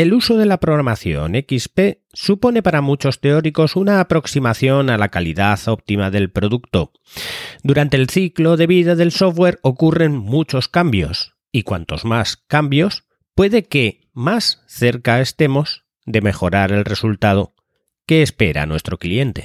El uso de la programación XP supone para muchos teóricos una aproximación a la calidad óptima del producto. Durante el ciclo de vida del software ocurren muchos cambios, y cuantos más cambios, puede que más cerca estemos de mejorar el resultado que espera nuestro cliente.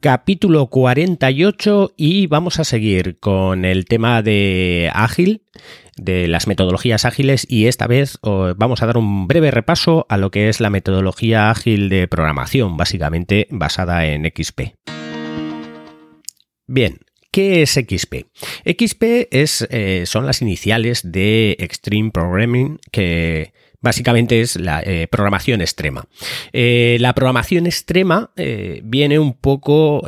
Capítulo 48 y vamos a seguir con el tema de ágil, de las metodologías ágiles y esta vez vamos a dar un breve repaso a lo que es la metodología ágil de programación, básicamente basada en XP. Bien, ¿Qué es XP? XP es, eh, son las iniciales de Extreme Programming que Básicamente es la eh, programación extrema. Eh, la programación extrema eh, viene un poco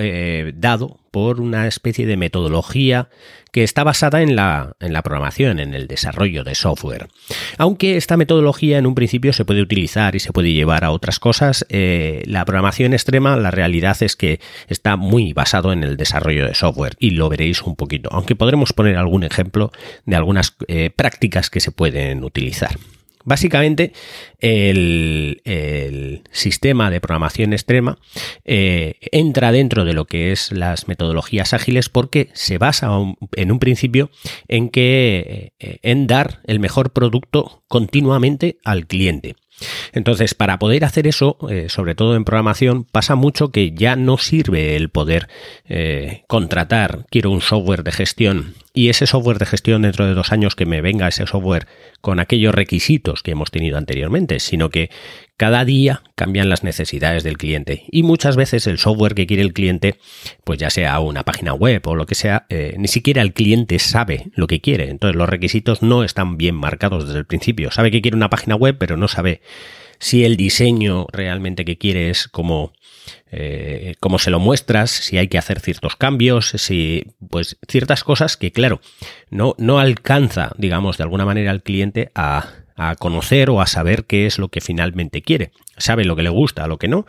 dado por una especie de metodología que está basada en la, en la, programación, en el desarrollo de software. Aunque esta metodología en un principio se puede utilizar y se puede llevar a otras cosas, la programación extrema, la realidad es que está muy basado en el desarrollo de software y lo veréis un poquito, aunque podremos poner algún ejemplo de algunas prácticas que se pueden utilizar. Básicamente, el, sistema de programación extrema eh, entra dentro de lo que es las metodologías ágiles porque se basa en un principio en que eh, en dar el mejor producto continuamente al cliente. Entonces, para poder hacer eso, eh, sobre todo en programación, pasa mucho que ya no sirve el poder eh, contratar, quiero un software de gestión y ese software de gestión dentro de dos años que me venga ese software con aquellos requisitos que hemos tenido anteriormente, sino que cada día cambian las necesidades del cliente y muchas veces el software que quiere el cliente, pues ya sea una página web o lo que sea, eh, ni siquiera el cliente sabe lo que quiere. Entonces los requisitos no están bien marcados desde el principio. Sabe que quiere una página web, pero no sabe si el diseño realmente que quiere es como, eh, como se lo muestras, si hay que hacer ciertos cambios, si, pues ciertas cosas que, claro, no, no alcanza, digamos, de alguna manera al cliente a, a conocer o a saber qué es lo que finalmente quiere. Sabe lo que le gusta, lo que no,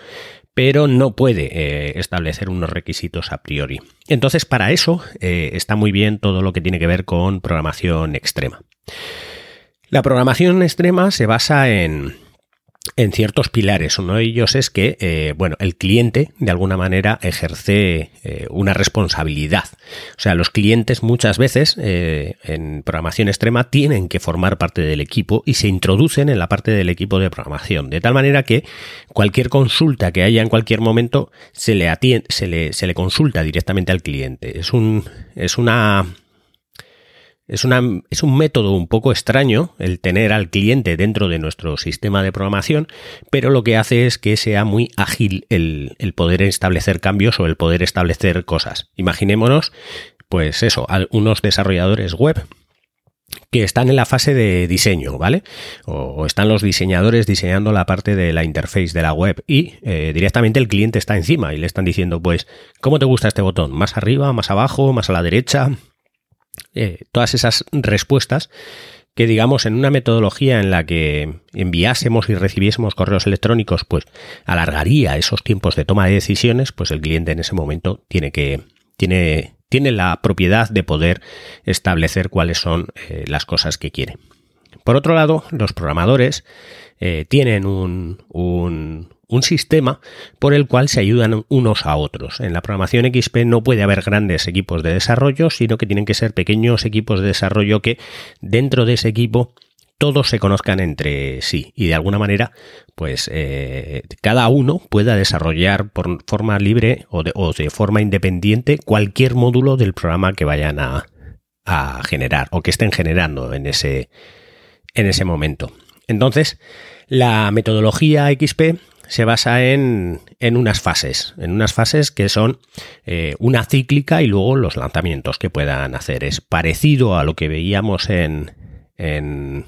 pero no puede eh, establecer unos requisitos a priori. Entonces, para eso eh, está muy bien todo lo que tiene que ver con programación extrema. La programación extrema se basa en, en ciertos pilares. Uno de ellos es que, eh, bueno, el cliente de alguna manera ejerce eh, una responsabilidad. O sea, los clientes muchas veces eh, en programación extrema tienen que formar parte del equipo y se introducen en la parte del equipo de programación. De tal manera que cualquier consulta que haya en cualquier momento se le, atiende, se le, se le consulta directamente al cliente. Es, un, es una es, es, un método un poco extraño el tener al cliente dentro de nuestro sistema de programación, pero lo que hace es que sea muy ágil el, poder establecer cambios o el poder establecer cosas. Imaginémonos, pues eso, unos desarrolladores web que están en la fase de diseño, ¿vale? O, están los diseñadores diseñando la parte de la interface de la web y eh, directamente el cliente está encima y le están diciendo, pues, ¿cómo te gusta este botón? ¿Más arriba, más abajo, más a la derecha? Eh, todas esas respuestas que digamos en una metodología en la que enviásemos y recibiésemos correos electrónicos, pues alargaría esos tiempos de toma de decisiones, pues el cliente en ese momento tiene que tiene tiene la propiedad de poder establecer cuáles son eh, las cosas que quiere. Por otro lado, los programadores eh, tienen un, un sistema por el cual se ayudan unos a otros. En la programación XP no puede haber grandes equipos de desarrollo, sino que tienen que ser pequeños equipos de desarrollo que dentro de ese equipo todos se conozcan entre sí y de alguna manera pues eh, cada uno pueda desarrollar por forma libre o de, forma independiente cualquier módulo del programa que vayan a, a generar o que estén generando en ese, en ese momento. Entonces, la metodología XP se basa en, unas fases, en unas fases que son eh, una cíclica y luego los lanzamientos que puedan hacer. Es parecido a lo que veíamos en, en,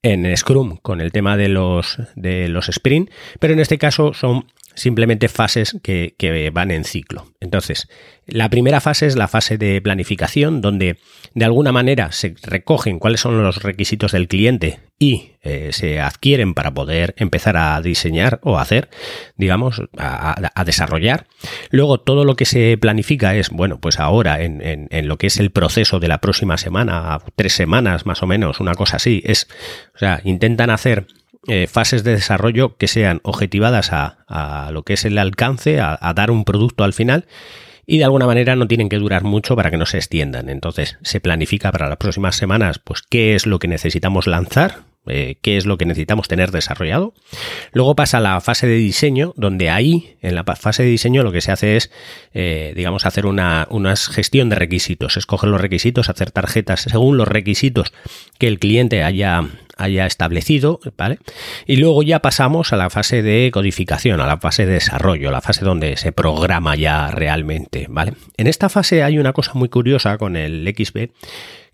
en Scrum con el tema de los, de los sprint, pero en este caso son simplemente fases que, van en ciclo. Entonces, la primera fase es la fase de planificación, donde de alguna manera se recogen cuáles son los requisitos del cliente y eh, se adquieren para poder empezar a diseñar o hacer, digamos, a, desarrollar. Luego, todo lo que se planifica es, bueno, pues ahora en, en, lo que es el proceso de la próxima semana, tres semanas más o menos, una cosa así, es, o sea, intentan hacer eh, fases de desarrollo que sean objetivadas a, lo que es el alcance, a, dar un producto al final y de alguna manera no tienen que durar mucho para que no se extiendan. Entonces se planifica para las próximas semanas pues qué es lo que necesitamos lanzar, eh, qué es lo que necesitamos tener desarrollado. Luego pasa la fase de diseño, donde ahí, en la fase de diseño, lo que se hace es, eh, digamos, hacer una, una, gestión de requisitos, escoger los requisitos, hacer tarjetas según los requisitos que el cliente haya, haya establecido, ¿vale? Y luego ya pasamos a la fase de codificación, a la fase de desarrollo, a la fase donde se programa ya realmente, ¿vale? En esta fase hay una cosa muy curiosa con el XB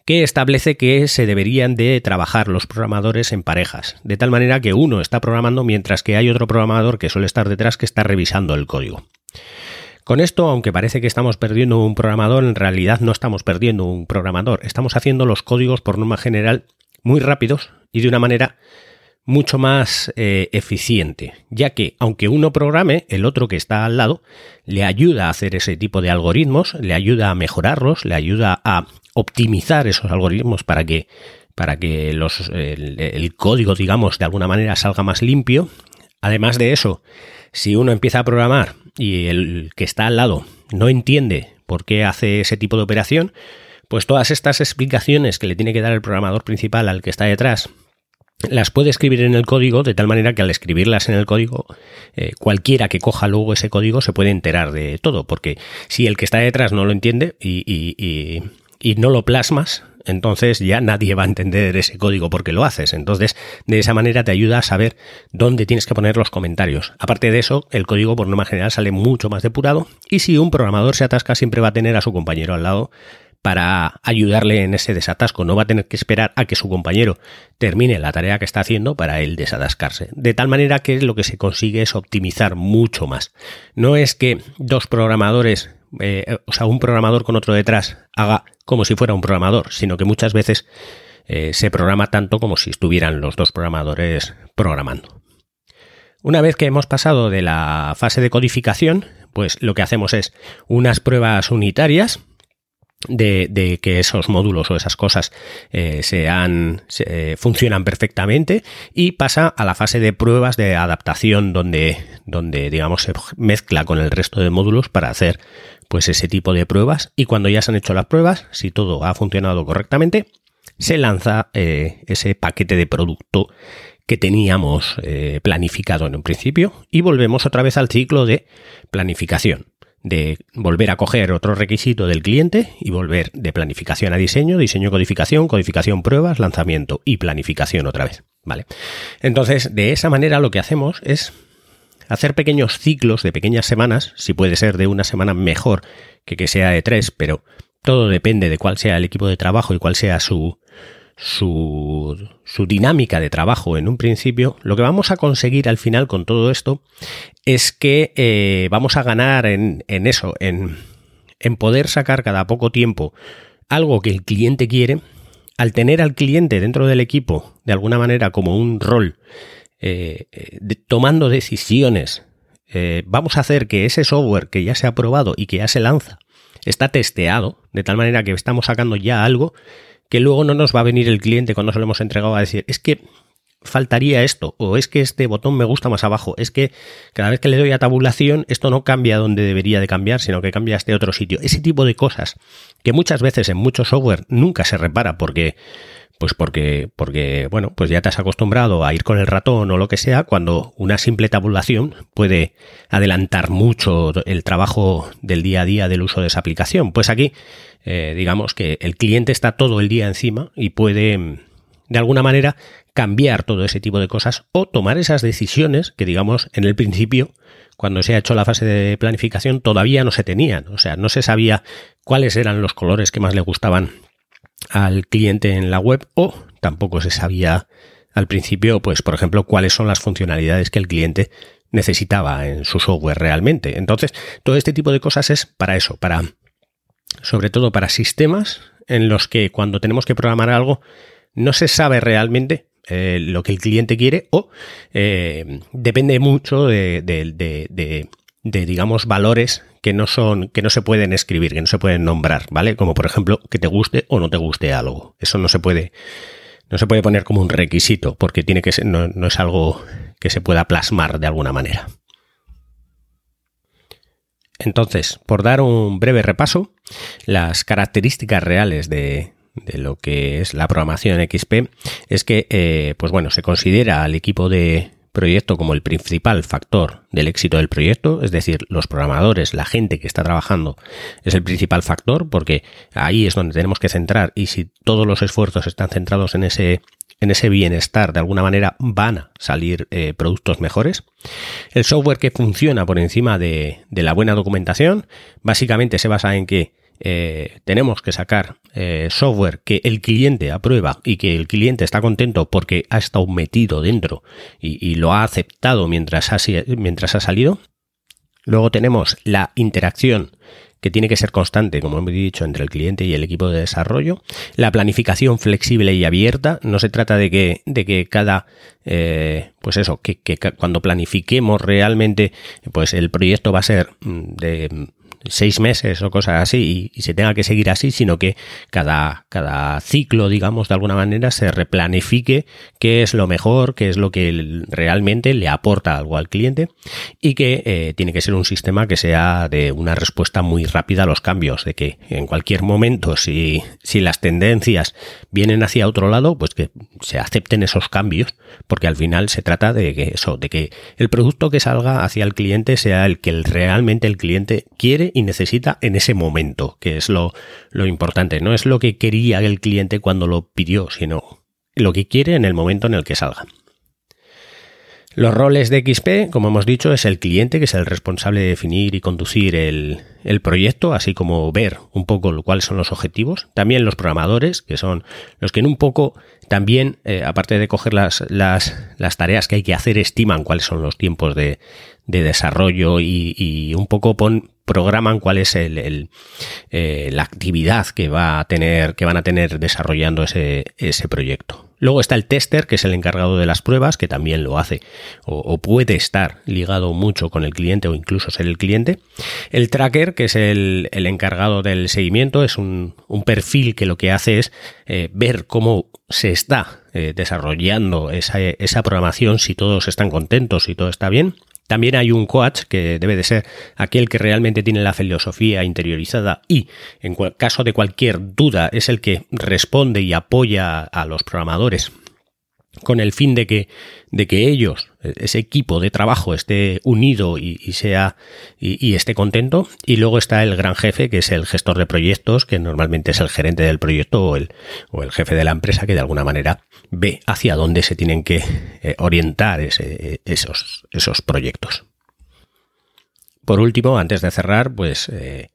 que establece que se deberían de trabajar los programadores en parejas, de tal manera que uno está programando mientras que hay otro programador que suele estar detrás que está revisando el código. Con esto, aunque parece que estamos perdiendo un programador, en realidad no estamos perdiendo un programador, estamos haciendo los códigos por norma general muy rápidos y de una manera mucho más eh, eficiente, ya que aunque uno programe, el otro que está al lado le ayuda a hacer ese tipo de algoritmos, le ayuda a mejorarlos, le ayuda a optimizar esos algoritmos para que, para que los, el, código, digamos, de alguna manera salga más limpio. Además de eso, si uno empieza a programar y el que está al lado no entiende por qué hace ese tipo de operación, pues todas estas explicaciones que le tiene que dar el programador principal al que está detrás, las puede escribir en el código de tal manera que al escribirlas en el código, eh, cualquiera que coja luego ese código se puede enterar de todo, porque si el que está detrás no lo entiende y, y y no lo plasmas, entonces ya nadie va a entender ese código porque lo haces. Entonces, de esa manera te ayuda a saber dónde tienes que poner los comentarios. Aparte de eso, el código por norma general sale mucho más depurado y si un programador se atasca siempre va a tener a su compañero al lado para ayudarle en ese desatasco. No va a tener que esperar a que su compañero termine la tarea que está haciendo para él desatascarse. De tal manera que lo que se consigue es optimizar mucho más. No es que dos programadores eh, o sea, un programador con otro detrás haga como si fuera un programador, sino que muchas veces eh, se programa tanto como si estuvieran los dos programadores programando. Una vez que hemos pasado de la fase de codificación, pues lo que hacemos es unas pruebas unitarias de, que esos módulos o esas cosas eh, sean, funcionan perfectamente y pasa a la fase de pruebas de adaptación donde, donde digamos se mezcla con el resto de módulos para hacer pues ese tipo de pruebas. Y cuando ya se han hecho las pruebas, si todo ha funcionado correctamente, se lanza eh, ese paquete de producto que teníamos eh, planificado en un principio y volvemos otra vez al ciclo de planificación de volver a coger otro requisito del cliente y volver de planificación a diseño, diseño codificación, codificación pruebas, lanzamiento y planificación otra vez, ¿vale? Entonces, de esa manera lo que hacemos es hacer pequeños ciclos de pequeñas semanas, si puede ser de una semana mejor que que sea de tres, pero todo depende de cuál sea el equipo de trabajo y cuál sea su, su, su, dinámica de trabajo en un principio, lo que vamos a conseguir al final con todo esto es que eh, vamos a ganar en, eso, en, poder sacar cada poco tiempo algo que el cliente quiere, al tener al cliente dentro del equipo de alguna manera como un rol eh, tomando decisiones. Eh, vamos a hacer que ese software que ya se ha probado y que ya se lanza está testeado, de tal manera que estamos sacando ya algo que luego no nos va a venir el cliente cuando se lo hemos entregado a decir, es que faltaría esto, o es que este botón me gusta más abajo, es que cada vez que le doy a tabulación esto no cambia donde debería de cambiar, sino que cambia a este otro sitio. Ese tipo de cosas que muchas veces en mucho software nunca se repara porque pues porque, porque, bueno, pues ya te has acostumbrado a ir con el ratón o lo que sea, cuando una simple tabulación puede adelantar mucho el trabajo del día a día del uso de esa aplicación. Pues aquí, eh, digamos que el cliente está todo el día encima y puede, de alguna manera, cambiar todo ese tipo de cosas o tomar esas decisiones que, digamos, en el principio, cuando se ha hecho la fase de planificación, todavía no se tenían. O sea, no se sabía cuáles eran los colores que más le gustaban al cliente en la web o tampoco se sabía al principio, pues, por ejemplo, cuáles son las funcionalidades que el cliente necesitaba en su software realmente. Entonces, todo este tipo de cosas es para eso, para sobre todo para sistemas en los que cuando tenemos que programar algo no se sabe realmente eh, lo que el cliente quiere o eh, depende mucho de, de, digamos, valores que no son, que no se pueden escribir, que no se pueden nombrar, ¿vale? Como por ejemplo, que te guste o no te guste algo. Eso no se puede, no se puede poner como un requisito, porque tiene que ser, no es algo que se pueda plasmar de alguna manera. Entonces, por dar un breve repaso, las características reales de, lo que es la programación XP es que, eh, pues bueno, se considera al equipo de proyecto como el principal factor del éxito del proyecto, es decir, los programadores, la gente que está trabajando es el principal factor porque ahí es donde tenemos que centrar y si todos los esfuerzos están centrados en ese en ese bienestar, de alguna manera van a salir eh, productos mejores. El software que funciona por encima de, la buena documentación, básicamente se basa en que eh, tenemos que sacar eh, software que el cliente aprueba y que el cliente está contento porque ha estado metido dentro y, lo ha aceptado mientras ha, mientras ha salido. Luego tenemos la interacción que tiene que ser constante, como hemos dicho, entre el cliente y el equipo de desarrollo. La planificación flexible y abierta. No se trata de que, de que cada, eh, pues eso, que, que, cuando planifiquemos realmente, pues el proyecto va a ser mm, de seis meses o cosas así y, se tenga que seguir así, sino que cada, cada ciclo, digamos, de alguna manera se replanifique qué es lo mejor, qué es lo que realmente le aporta algo al cliente y que eh, tiene que ser un sistema que sea de una respuesta muy rápida a los cambios, de que en cualquier momento, si, si las tendencias vienen hacia otro lado, pues que se acepten esos cambios, porque al final se trata de que eso, de que el producto que salga hacia el cliente sea el que realmente el cliente quiere y necesita en ese momento, que es lo, lo importante. No es lo que quería el cliente cuando lo pidió, sino lo que quiere en el momento en el que salga. Los roles de XP, como hemos dicho, es el cliente que es el responsable de definir y conducir el, proyecto, así como ver un poco cuáles son los objetivos. También los programadores, que son los que en un poco también, eh, aparte de coger las, las, las, tareas que hay que hacer, estiman cuáles son los tiempos de, de desarrollo y, y, un poco pon, programan cuál es el, eh, la actividad que va a tener, que van a tener desarrollando ese, ese proyecto. Luego está el tester, que es el encargado de las pruebas, que también lo hace o, puede estar ligado mucho con el cliente o incluso ser el cliente. El tracker, que es el, encargado del seguimiento, es un, perfil que lo que hace es eh, ver cómo se está eh, desarrollando esa, esa programación, si todos están contentos, si todo está bien. También hay un coach que debe de ser aquel que realmente tiene la filosofía interiorizada y en caso de cualquier duda es el que responde y apoya a los programadores con el fin de que, de que ellos, ese equipo de trabajo, esté unido y, sea y, esté contento. Y luego está el gran jefe, que es el gestor de proyectos, que normalmente es el gerente del proyecto o el, o el jefe de la empresa, que de alguna manera ve hacia dónde se tienen que eh, orientar esos, esos proyectos. Por último, antes de cerrar, pues eh,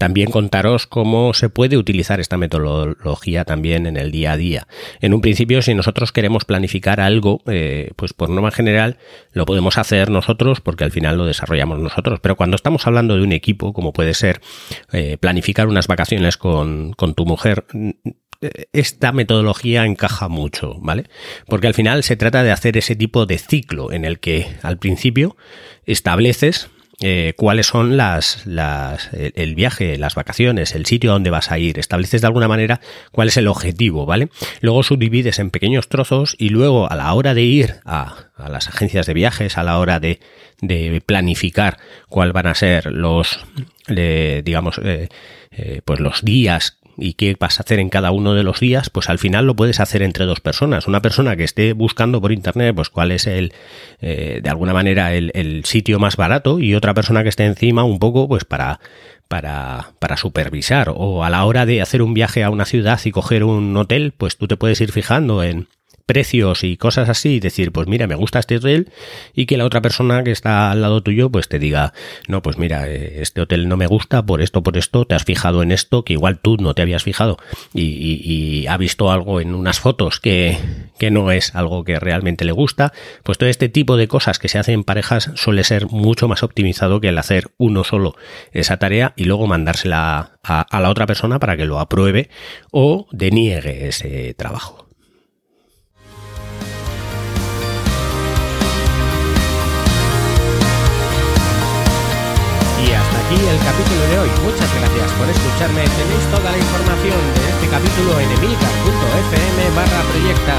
también contaros cómo se puede utilizar esta metodología también en el día a día. En un principio, si nosotros queremos planificar algo, eh, pues por norma general lo podemos hacer nosotros porque al final lo desarrollamos nosotros. Pero cuando estamos hablando de un equipo, como puede ser eh, planificar unas vacaciones con, con tu mujer, esta metodología encaja mucho, ¿vale? Porque al final se trata de hacer ese tipo de ciclo en el que al principio estableces eh, cuáles son las, las, el viaje, las vacaciones, el sitio a donde vas a ir. Estableces de alguna manera cuál es el objetivo, ¿vale? Luego subdivides en pequeños trozos y luego a la hora de ir a, a las agencias de viajes, a la hora de, de planificar cuál van a ser los, digamos, eh, eh, pues los días y qué vas a hacer en cada uno de los días, pues al final lo puedes hacer entre dos personas. Una persona que esté buscando por internet, pues cuál es el, eh, de alguna manera, el, el, sitio más barato y otra persona que esté encima un poco, pues para, para, para supervisar. O a la hora de hacer un viaje a una ciudad y coger un hotel, pues tú te puedes ir fijando en precios y cosas así, decir, pues mira, me gusta este hotel y que la otra persona que está al lado tuyo pues te diga, no, pues mira, eh, este hotel no me gusta por esto, por esto, te has fijado en esto que igual tú no te habías fijado y, y ha visto algo en unas fotos que, que no es algo que realmente le gusta, pues todo este tipo de cosas que se hacen en parejas suele ser mucho más optimizado que el hacer uno solo esa tarea y luego mandársela a, la otra persona para que lo apruebe o deniegue ese trabajo. Aquí el capítulo de hoy. Muchas gracias por escucharme. Tenéis toda la información de este capítulo en emilcar.fm barra proyecta.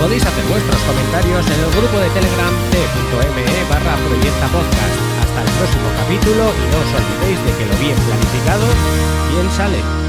Podéis hacer vuestros comentarios en el grupo de Telegram t.me barra proyecta podcast. Hasta el próximo capítulo y no os olvidéis de que lo bien planificado bien sale.